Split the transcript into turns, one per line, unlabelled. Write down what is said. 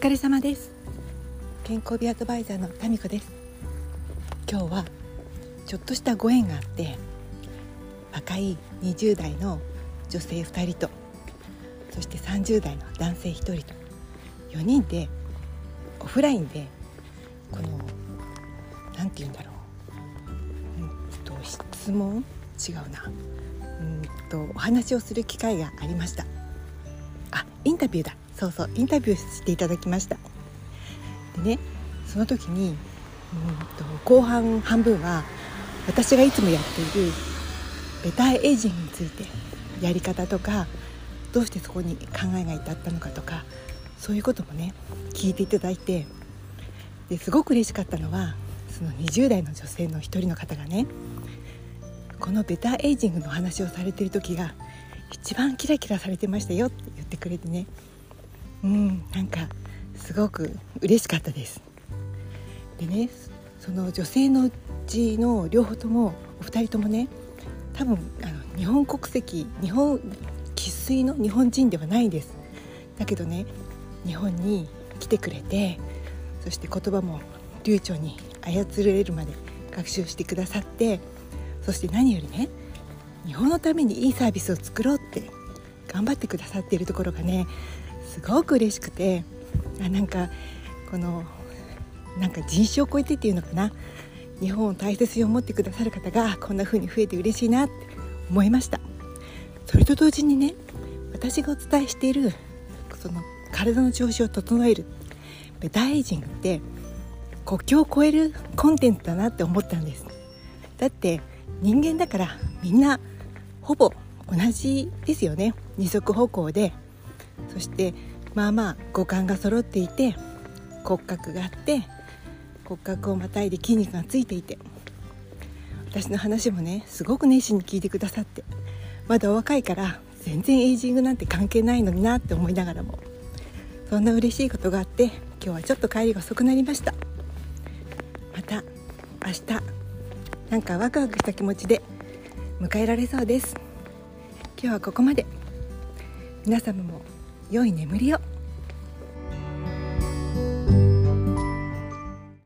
疲れ様です。健康美アドバイザーのタミコです。今日はちょっとしたご縁があって若い20代の女性2人とそして30代の男性1人と4人でオフラインでこの何て言うんだろう、うんと、質問？違うな。うんとお話をする機会がありました。あインタビューだ。そうそうインタビューしていただきました。でねその時にうんと後半半分は私がいつもやっているベターエイジングについてやり方とかどうしてそこに考えが至ったのかとかそういうこともね聞いていただいてですごく嬉しかったのはその20代の女性の一人の方がねこのベターエイジングの話をされてる時が一番キラキラされてましたよって言ってくれてねうんなんかすごく嬉しかったです。でねその女性のうちの両方ともお二人ともね多分あの日本国籍日本生粋の日本人ではないんです。だけどね日本に来てくれてそして言葉も流暢に操れるまで学習してくださってそして何よりね日本のためにいいサービスを作ろうって頑張ってくださっているところがねすごく嬉しくてあなんかこのなんか人種を超えてっていうのかな。日本を大切に思ってくださる方がこんな風に増えて嬉しいなって思いました。それと同時にね私がお伝えしているその体の調子を整えるベタエイジングって国境を越えるコンテンツだなって思ったんです。だって人間だからみんなほぼ同じですよね。二足歩行でそしてまあまあ五感が揃っていて骨格があって骨格をまたいで筋肉がついていて私の話もねすごく熱心に聞いてくださってまだお若いから全然エイジングなんて関係ないのになって思いながらもそんな嬉しいことがあって今日はちょっと帰りが遅くなりました。また明日なんかワクワクした気持ちで迎えられそうです。今日はここまで。皆様も良い眠りを。